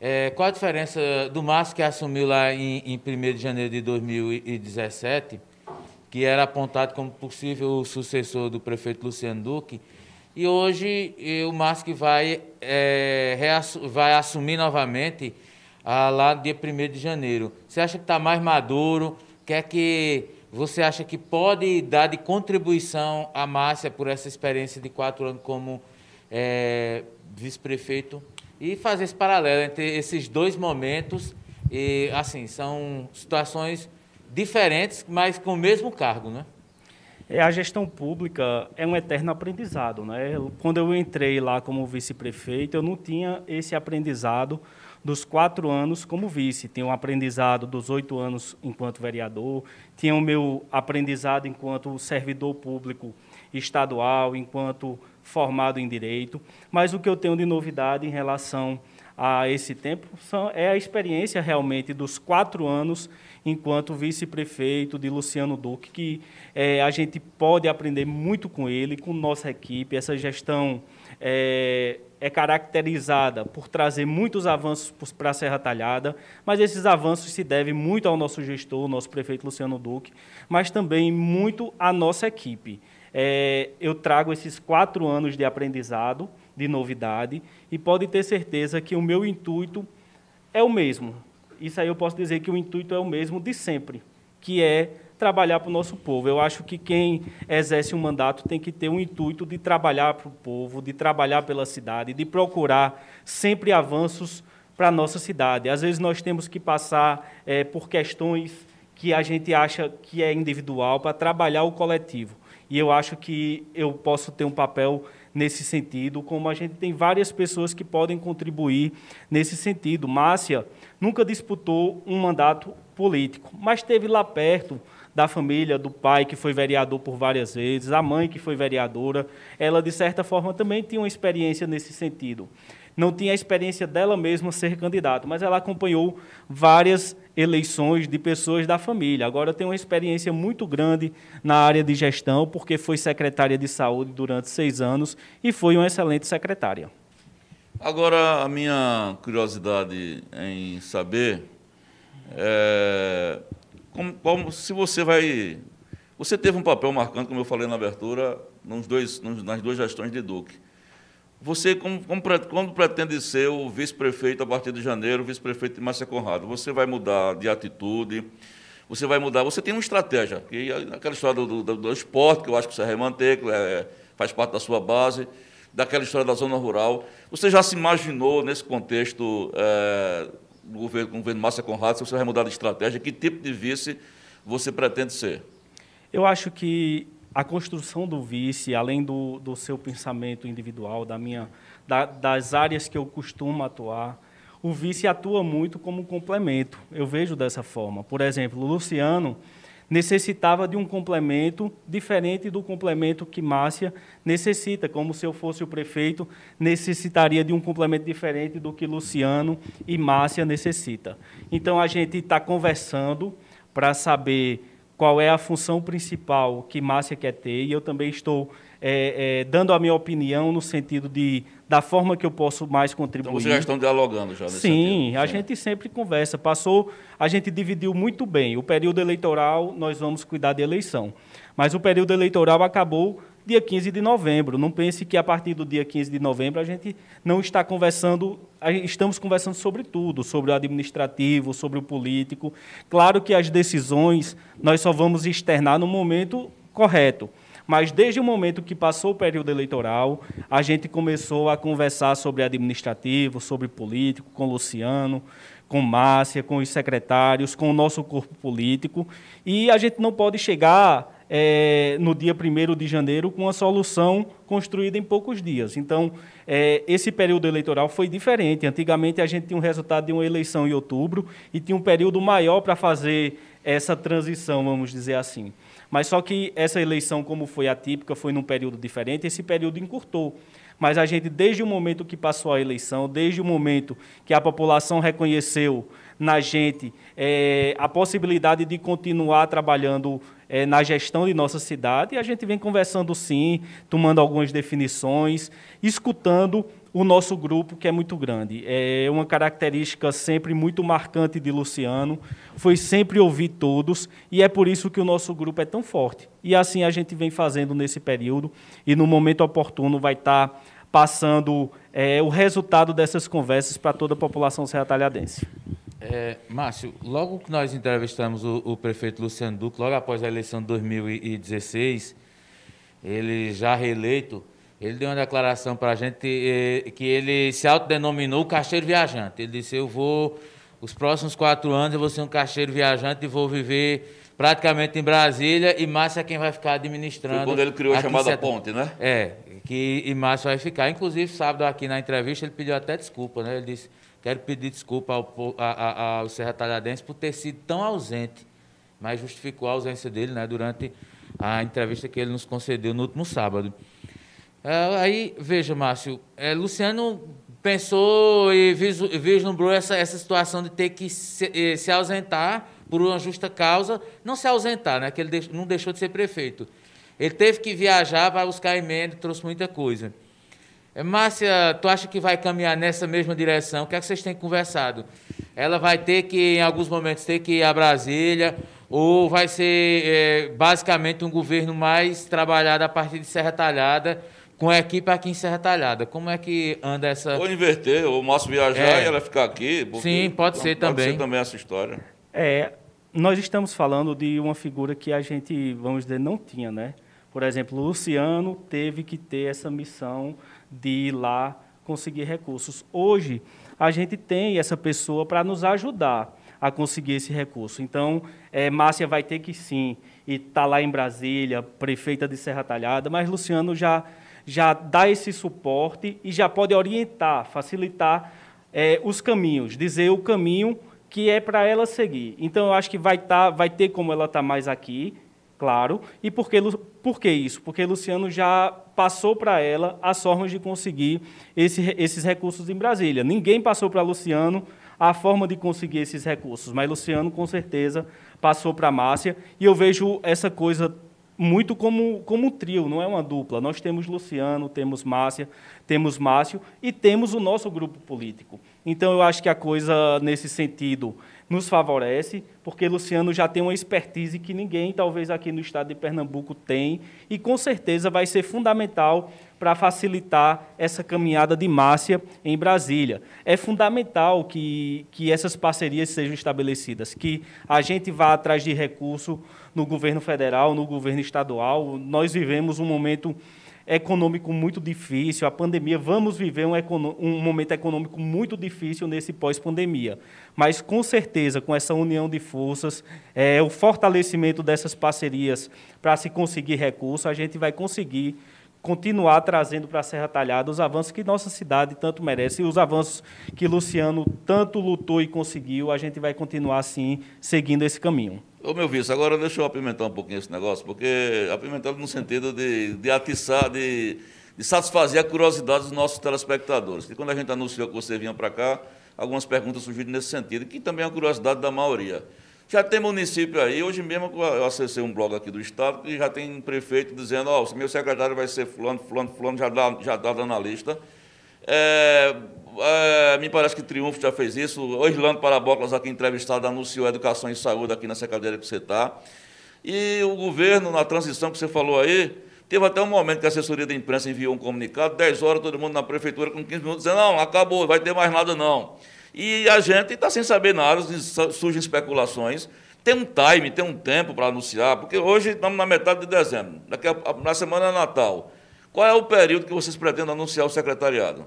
é, qual a diferença do Márcio que assumiu lá em, em 1 de janeiro de 2017, que era apontado como possível sucessor do prefeito Luciano Duque, e hoje o Márcio que vai, é, vai assumir novamente ah, lá dia 1 de janeiro. Você acha que está mais maduro? Quer que você acha que pode dar de contribuição à Márcia por essa experiência de quatro anos como é, vice-prefeito e fazer esse paralelo entre esses dois momentos e assim são situações diferentes, mas com o mesmo cargo, né? É, a gestão pública é um eterno aprendizado. Né? Quando eu entrei lá como vice-prefeito, eu não tinha esse aprendizado dos quatro anos como vice. Tinha um aprendizado dos oito anos enquanto vereador, tinha o meu aprendizado enquanto servidor público estadual, enquanto formado em direito. Mas o que eu tenho de novidade em relação a esse tempo são, é a experiência realmente dos quatro anos enquanto vice-prefeito de Luciano Duque, que é, a gente pode aprender muito com ele, com nossa equipe. Essa gestão é, é caracterizada por trazer muitos avanços para a Serra Talhada, mas esses avanços se devem muito ao nosso gestor, nosso prefeito Luciano Duque, mas também muito à nossa equipe. É, eu trago esses quatro anos de aprendizado, de novidade, e pode ter certeza que o meu intuito é o mesmo, isso aí eu posso dizer que o intuito é o mesmo de sempre, que é trabalhar para o nosso povo. Eu acho que quem exerce um mandato tem que ter um intuito de trabalhar para o povo, de trabalhar pela cidade, de procurar sempre avanços para a nossa cidade. Às vezes nós temos que passar é, por questões que a gente acha que é individual para trabalhar o coletivo. E eu acho que eu posso ter um papel nesse sentido, como a gente tem várias pessoas que podem contribuir nesse sentido. Márcia nunca disputou um mandato político, mas esteve lá perto da família, do pai que foi vereador por várias vezes, a mãe que foi vereadora. Ela, de certa forma, também tinha uma experiência nesse sentido. Não tinha a experiência dela mesma ser candidata, mas ela acompanhou várias eleições de pessoas da família. Agora tem uma experiência muito grande na área de gestão, porque foi secretária de saúde durante seis anos e foi uma excelente secretária. Agora, a minha curiosidade em saber é como, como, se você vai. Você teve um papel marcante, como eu falei na abertura, nos dois, nos, nas duas gestões de Duque. Você, como, como, quando pretende ser o vice-prefeito a partir de janeiro, vice-prefeito de Márcia Conrado, você vai mudar de atitude, você vai mudar. Você tem uma estratégia, que é aquela história do, do, do esporte, que eu acho que você manter, que é, faz parte da sua base daquela história da zona rural. Você já se imaginou nesse contexto é, do governo, com o governo Márcia Conrado, se você vai mudar de estratégia, que tipo de vice você pretende ser? Eu acho que a construção do vice, além do, do seu pensamento individual, da minha, da, das áreas que eu costumo atuar, o vice atua muito como complemento. Eu vejo dessa forma. Por exemplo, o Luciano necessitava de um complemento diferente do complemento que Márcia necessita, como se eu fosse o prefeito, necessitaria de um complemento diferente do que Luciano e Márcia necessita. Então a gente está conversando para saber qual é a função principal que Márcia quer ter, e eu também estou é, é, dando a minha opinião no sentido de da forma que eu posso mais contribuir. Então vocês já estão dialogando já nesse Sim, sentido. a Sim. gente sempre conversa. Passou, a gente dividiu muito bem. O período eleitoral, nós vamos cuidar de eleição. Mas o período eleitoral acabou dia 15 de novembro. Não pense que a partir do dia 15 de novembro a gente não está conversando, estamos conversando sobre tudo, sobre o administrativo, sobre o político. Claro que as decisões nós só vamos externar no momento correto. Mas desde o momento que passou o período eleitoral, a gente começou a conversar sobre administrativo, sobre político, com Luciano, com Márcia, com os secretários, com o nosso corpo político. E a gente não pode chegar é, no dia 1 de janeiro com uma solução construída em poucos dias. Então, é, esse período eleitoral foi diferente. Antigamente, a gente tinha um resultado de uma eleição em outubro e tinha um período maior para fazer essa transição, vamos dizer assim. Mas só que essa eleição, como foi atípica, foi num período diferente, esse período encurtou. Mas a gente, desde o momento que passou a eleição, desde o momento que a população reconheceu na gente é, a possibilidade de continuar trabalhando é, na gestão de nossa cidade, a gente vem conversando sim, tomando algumas definições, escutando o nosso grupo, que é muito grande. É uma característica sempre muito marcante de Luciano, foi sempre ouvir todos, e é por isso que o nosso grupo é tão forte. E assim a gente vem fazendo nesse período, e no momento oportuno vai estar passando é, o resultado dessas conversas para toda a população serratalhadense. É, Márcio, logo que nós entrevistamos o, o prefeito Luciano Duque, logo após a eleição de 2016, ele já reeleito, ele deu uma declaração para a gente eh, que ele se autodenominou caixeiro viajante. Ele disse: Eu vou, os próximos quatro anos, eu vou ser um caixeiro viajante e vou viver praticamente em Brasília e Márcio é quem vai ficar administrando. Foi quando ele criou a chamada ponte, né? É, que e Márcio vai ficar. Inclusive, sábado aqui na entrevista ele pediu até desculpa, né? Ele disse: quero pedir desculpa ao, ao Serra Talhadense por ter sido tão ausente, mas justificou a ausência dele, né? Durante a entrevista que ele nos concedeu no último sábado. É, aí, veja, Márcio, é, Luciano pensou e vislumbrou essa, essa situação de ter que se, eh, se, ausentar por uma justa causa, não se ausentar, né, que ele não deixou de ser prefeito. Ele teve que viajar para buscar emenda, trouxe muita coisa. É, Márcia, tu acha que vai caminhar nessa mesma direção? O que é que vocês têm conversado? Ela vai ter que, em alguns momentos, ter que ir a Brasília, ou vai ser é, basicamente um governo mais trabalhado a partir de Serra Talhada, com a equipe aqui em Serra Talhada. Como é que anda essa. Ou inverter, ou o Márcio viajar é. e ela ficar aqui. Sim, pode ser pode também. Pode ser também essa história. É, nós estamos falando de uma figura que a gente, vamos dizer, não tinha, né? Por exemplo, o Luciano teve que ter essa missão de ir lá conseguir recursos. Hoje, a gente tem essa pessoa para nos ajudar a conseguir esse recurso. Então, é, Márcia vai ter que sim, e está lá em Brasília, prefeita de Serra Talhada, mas Luciano já já dá esse suporte e já pode orientar, facilitar é, os caminhos, dizer o caminho que é para ela seguir. Então, eu acho que vai, tá, vai ter como ela estar tá mais aqui, claro. E por que, por que isso? Porque Luciano já passou para ela as formas de conseguir esse, esses recursos em Brasília. Ninguém passou para Luciano a forma de conseguir esses recursos, mas Luciano, com certeza, passou para Márcia. E eu vejo essa coisa muito como, como um trio, não é uma dupla. Nós temos Luciano, temos Márcia, temos Márcio e temos o nosso grupo político. Então, eu acho que a coisa, nesse sentido, nos favorece, porque Luciano já tem uma expertise que ninguém, talvez aqui no estado de Pernambuco, tem, e com certeza vai ser fundamental para facilitar essa caminhada de Márcia em Brasília. É fundamental que, que essas parcerias sejam estabelecidas, que a gente vá atrás de recurso no governo federal, no governo estadual. Nós vivemos um momento econômico muito difícil, a pandemia, vamos viver um, um momento econômico muito difícil nesse pós-pandemia. Mas, com certeza, com essa união de forças, é, o fortalecimento dessas parcerias para se conseguir recursos, a gente vai conseguir continuar trazendo para a Serra Talhada os avanços que nossa cidade tanto merece e os avanços que Luciano tanto lutou e conseguiu, a gente vai continuar assim, seguindo esse caminho. Ô meu vice, agora deixa eu apimentar um pouquinho esse negócio, porque apimentar no sentido de, de atiçar, de, de satisfazer a curiosidade dos nossos telespectadores. E quando a gente anunciou que você vinha para cá, algumas perguntas surgiram nesse sentido, que também é a curiosidade da maioria. Já tem município aí, hoje mesmo eu acessei um blog aqui do Estado que já tem prefeito dizendo, ó, oh, meu secretário vai ser fulano, fulano, fulano, já dá, já dá na lista. É, é, me parece que Triunfo já fez isso. O Orlando Parabóclas, aqui entrevistado, anunciou educação e saúde aqui na secretaria que você está. E o governo, na transição que você falou aí, teve até um momento que a assessoria da imprensa enviou um comunicado, 10 horas, todo mundo na prefeitura com 15 minutos, dizendo, não, acabou, vai ter mais nada não. E a gente está sem saber nada, surgem especulações. Tem um time, tem um tempo para anunciar, porque hoje estamos na metade de dezembro, daqui a, na semana é Natal. Qual é o período que vocês pretendem anunciar o secretariado?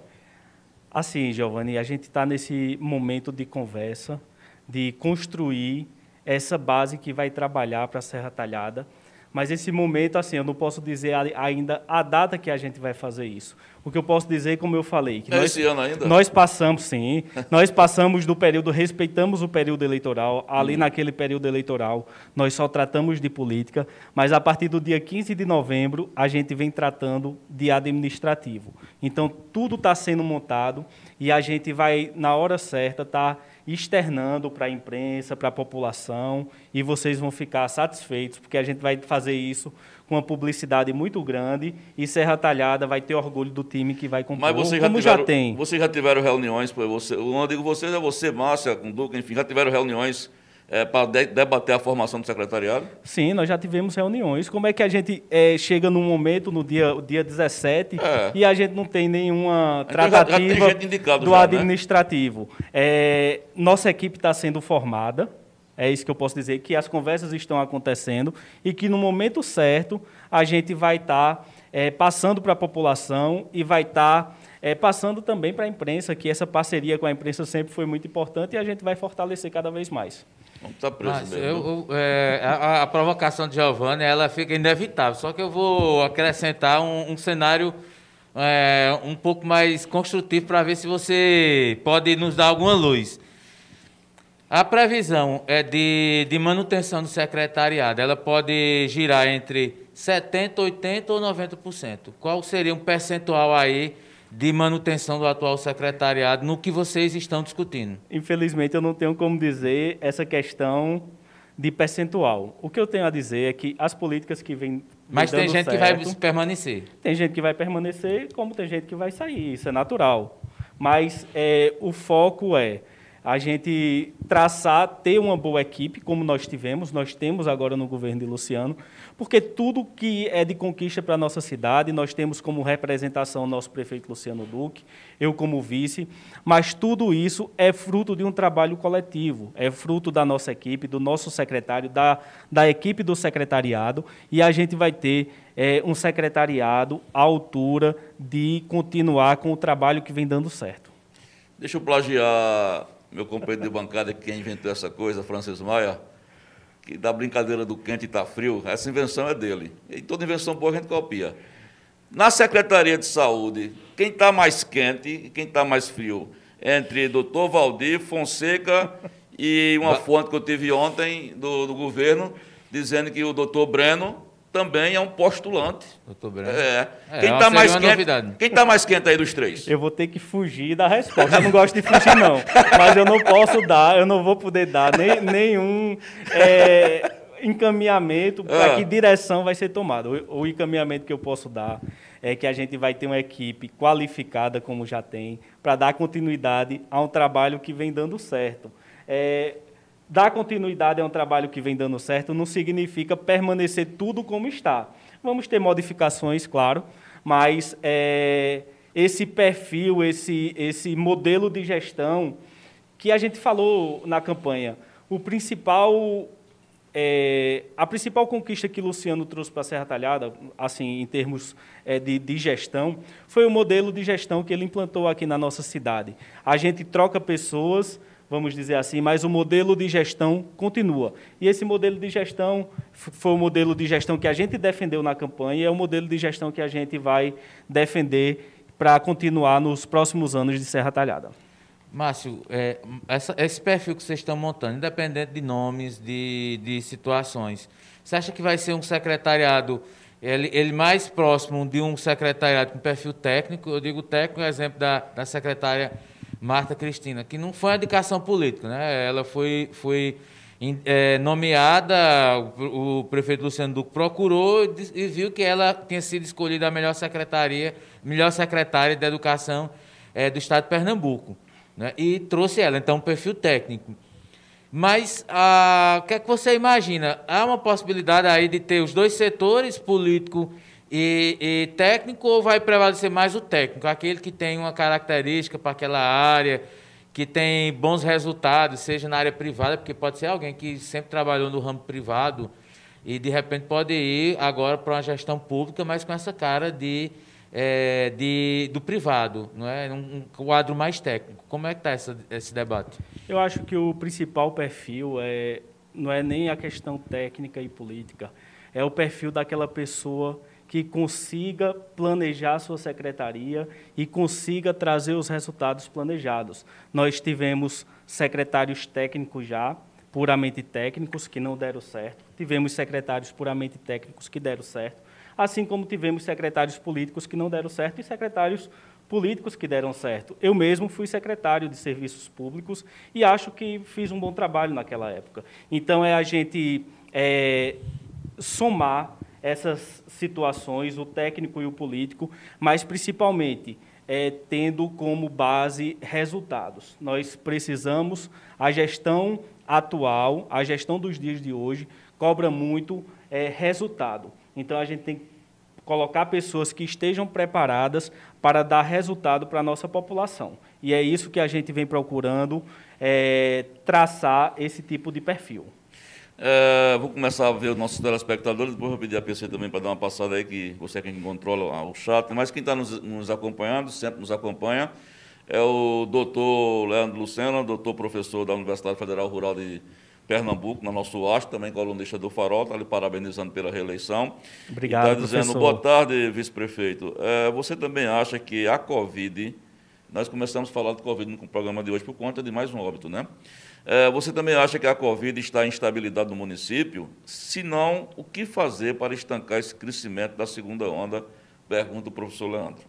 Assim, Giovanni, a gente está nesse momento de conversa, de construir essa base que vai trabalhar para a Serra Talhada. Mas esse momento, assim, eu não posso dizer ainda a data que a gente vai fazer isso. O que eu posso dizer, como eu falei, que é nós, esse ano ainda? nós passamos, sim, nós passamos do período, respeitamos o período eleitoral, ali hum. naquele período eleitoral, nós só tratamos de política, mas a partir do dia 15 de novembro, a gente vem tratando de administrativo. Então, tudo está sendo montado e a gente vai, na hora certa, estar... Tá externando para a imprensa, para a população, e vocês vão ficar satisfeitos, porque a gente vai fazer isso com uma publicidade muito grande e Serra Talhada vai ter orgulho do time que vai compor, Mas vocês como já, tiveram, já tem. Vocês já tiveram reuniões, você, eu digo vocês, é você, Márcia, com Duca, enfim, já tiveram reuniões é, para de, debater a formação do secretariado? Sim, nós já tivemos reuniões. Como é que a gente é, chega num momento, no dia, dia 17, é. e a gente não tem nenhuma tratativa já, já do já, né? administrativo? Né? nossa equipe está sendo formada, é isso que eu posso dizer, que as conversas estão acontecendo e que no momento certo a gente vai estar tá, é, passando para a população e vai estar tá, é, passando também para a imprensa, que essa parceria com a imprensa sempre foi muito importante e a gente vai fortalecer cada vez mais. Vamos estar preso Mas mesmo. eu- é, a, a provocação de Giovanni ela fica inevitável. Só que eu vou acrescentar um, um cenário é, um pouco mais construtivo para ver se você pode nos dar alguma luz. A previsão é de, de manutenção do secretariado. Ela pode girar entre 70%, 80% ou 90%. Qual seria um percentual aí de manutenção do atual secretariado no que vocês estão discutindo? Infelizmente, eu não tenho como dizer essa questão de percentual. O que eu tenho a dizer é que as políticas que vêm. Mas tem gente que vai certo- permanecer. Tem gente que vai permanecer, como tem gente que vai sair, isso é natural. Mas é, o foco é a gente traçar, ter uma boa equipe, como nós tivemos, nós temos agora no governo de Luciano, porque tudo que é de conquista para a nossa cidade, nós temos como representação o nosso prefeito Luciano Duque, eu como vice, mas tudo isso é fruto de um trabalho coletivo, é fruto da nossa equipe, do nosso secretário, da, da equipe do secretariado, e a gente vai ter é, um secretariado à altura de continuar com o trabalho que vem dando certo. Deixa eu plagiar meu companheiro de bancada, que quem inventou essa coisa, Francis Maia, que da brincadeira do quente e tá frio, essa invenção é dele. E toda invenção boa a gente copia. Na Secretaria de Saúde, quem está mais quente e quem está mais frio? Entre doutor Valdir Fonseca e uma fonte que eu tive ontem do, do governo, dizendo que o doutor Breno também é um postulante. Doutor Breno. É. É, Quem uma- está seria mais quente? novidade. Quem tá mais quente aí dos três? Eu vou ter que fugir da resposta. Eu não gosto de fugir, não. Mas eu não posso dar, eu não vou poder dar nem, nenhum é, encaminhamento para Ah. que direção vai ser tomada. O, o encaminhamento que eu posso dar é que a gente vai ter uma equipe qualificada, como já tem, para dar continuidade a um trabalho que vem dando certo. É, dar continuidade a um trabalho que vem dando certo não significa permanecer tudo como está. Vamos ter modificações, claro, mas é, esse perfil, esse, esse modelo de gestão que a gente falou na campanha, o principal, é, a principal conquista que Luciano trouxe para a Serra Talhada, assim, em termos é, de, de gestão, foi o modelo de gestão que ele implantou aqui na nossa cidade. A gente troca pessoas, vamos dizer assim, mas o modelo de gestão continua. E esse modelo de gestão foi o modelo de gestão que a gente defendeu na campanha e é o modelo de gestão que a gente vai defender para continuar nos próximos anos de Serra Talhada. Márcio, é, essa- esse perfil que vocês estão montando, independente de nomes, de, de situações, você acha que vai ser um secretariado, ele, ele mais próximo de um secretariado com perfil técnico? Eu digo técnico, exemplo da, da secretária Marta Cristina, que não foi uma indicação política, né? ela foi, foi é, nomeada, o, prefeito Luciano Duque procurou e e viu que ela tinha sido escolhida a melhor secretaria, melhor secretária de educação é, do estado de Pernambuco. Né? E trouxe ela, então, um perfil técnico. Mas o que é que você imagina? Há uma possibilidade aí de ter os dois setores, político e, e técnico, ou vai prevalecer mais o técnico, aquele que tem uma característica para aquela área, que tem bons resultados, seja na área privada, porque pode ser alguém que sempre trabalhou no ramo privado e de repente pode ir agora para uma gestão pública, mas com essa cara de, eh, de do privado, não é? Um quadro mais técnico. Como é que está esse debate? Eu acho que o principal perfil é, não é nem a questão técnica e política, é o perfil daquela pessoa que consiga planejar sua secretaria e consiga trazer os resultados planejados. Nós tivemos secretários técnicos já, puramente técnicos, que não deram certo. Tivemos secretários puramente técnicos que deram certo, assim como tivemos secretários políticos que não deram certo e secretários políticos que deram certo. Eu mesmo fui secretário de serviços públicos e acho que fiz um bom trabalho naquela época. Então é a gente é, somar essas situações, o técnico e o político, mas principalmente é, tendo como base resultados. Nós precisamos, a gestão atual, a gestão dos dias de hoje, cobra muito é, resultado. Então a gente tem que colocar pessoas que estejam preparadas para dar resultado para a nossa população. E é isso que a gente vem procurando é, traçar esse tipo de perfil. É, vou começar a ver os nossos telespectadores, depois vou pedir a PC também para dar uma passada aí, que você é quem controla o chat. Mas quem está nos, nos acompanhando, sempre nos acompanha, é o doutor Leandro Lucena, doutor professor da Universidade Federal Rural de Pernambuco, no nosso Oeste, também colunista do Farol, está lhe parabenizando pela reeleição. Obrigado, Está dizendo, professor. boa tarde, vice-prefeito. É, você também acha que a Covid, nós começamos a falar de Covid no programa de hoje por conta de mais um óbito, né? É, você também acha que a Covid está em instabilidade no município? Se não, o que fazer para estancar esse crescimento da segunda onda? Pergunta o professor Leandro.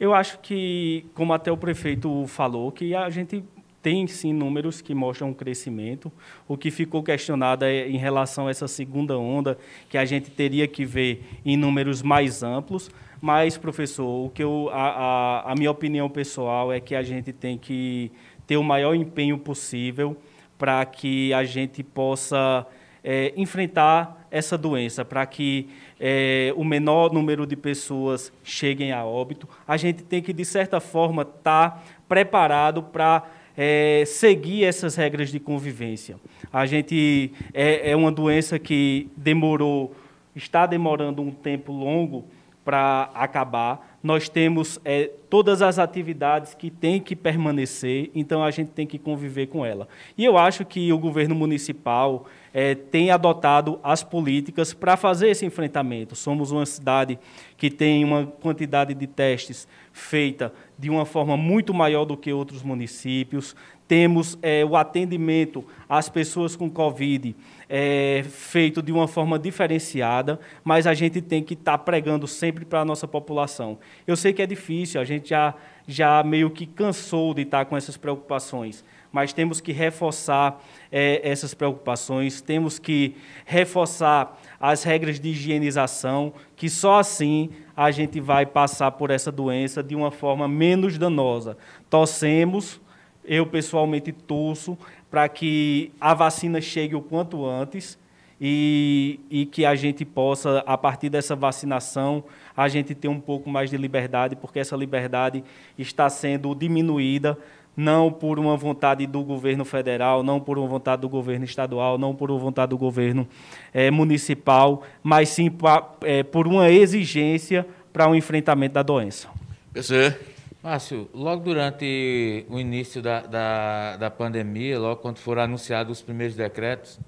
Eu acho que, como até o prefeito falou, que a gente tem sim números que mostram um crescimento. O que ficou questionado é em relação a essa segunda onda, que a gente teria que ver em números mais amplos. Mas, professor, o que eu, a, a, a minha opinião pessoal é que a gente tem que ter o maior empenho possível para que a gente possa é, enfrentar essa doença, para que é, o menor número de pessoas cheguem a óbito. A gente tem que, de certa forma, estar tá preparado para é, seguir essas regras de convivência. A gente é, é uma doença que demorou, está demorando um tempo longo para acabar. Nós temos é, todas as atividades que têm que permanecer, então a gente tem que conviver com ela. E eu acho que o governo municipal é, tem adotado as políticas para fazer esse enfrentamento. Somos uma cidade que tem uma quantidade de testes feita de uma forma muito maior do que outros municípios. Temos é, o atendimento às pessoas com Covid é, feito de uma forma diferenciada, mas a gente tem que estar tá pregando sempre para a nossa população. Eu sei que é difícil, a gente já, já meio que cansou de estar tá com essas preocupações, mas temos que reforçar é, essas preocupações, temos que reforçar as regras de higienização, que só assim a gente vai passar por essa doença de uma forma menos danosa. Torcemos, eu pessoalmente torço para que a vacina chegue o quanto antes e, e, que a gente possa, a partir dessa vacinação, a gente ter um pouco mais de liberdade, porque essa liberdade está sendo diminuída não por uma vontade do governo federal, não por uma vontade do governo estadual, não por uma vontade do governo é, municipal, mas sim pra, é, por uma exigência para o um enfrentamento da doença. PC. Márcio, logo durante o início da, da, da pandemia, logo quando foram anunciados os primeiros decretos,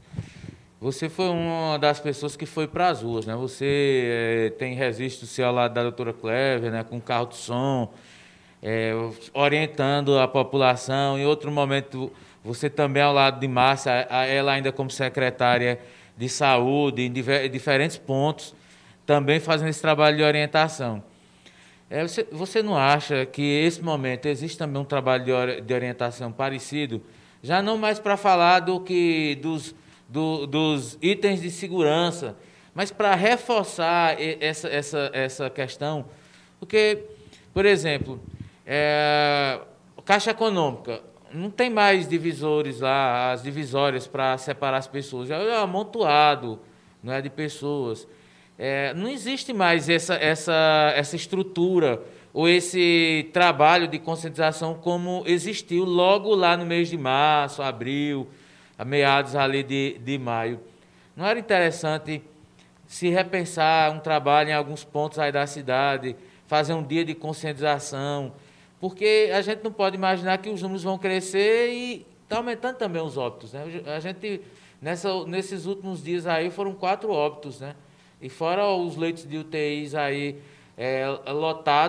você foi uma das pessoas que foi para as ruas, né? Você é, tem registro seu ao lado da doutora Clever, né? com carro de som, é, orientando a população. Em outro momento, você também ao lado de Márcia, ela ainda como secretária de saúde, em diferentes pontos, também fazendo esse trabalho de orientação. É, você, você, não acha que esse momento existe também um trabalho de, de orientação parecido, já não mais para falar do que dos, do, dos itens de segurança, mas para reforçar essa, essa, essa questão, porque, por exemplo, é, Caixa Econômica, não tem mais divisores lá, as divisórias para separar as pessoas, já é amontoado, não é de pessoas. É, não existe mais essa, essa, essa estrutura ou esse trabalho de conscientização como existiu logo lá no mês de março, abril, a meados ali de, de maio. Não era interessante se repensar um trabalho em alguns pontos aí da cidade, fazer um dia de conscientização, porque a gente não pode imaginar que os números vão crescer e está aumentando também os óbitos. Né? A gente, nessa, nesses últimos dias aí, foram quatro óbitos, né? E fora os leitos de UTIs aí é, lotados,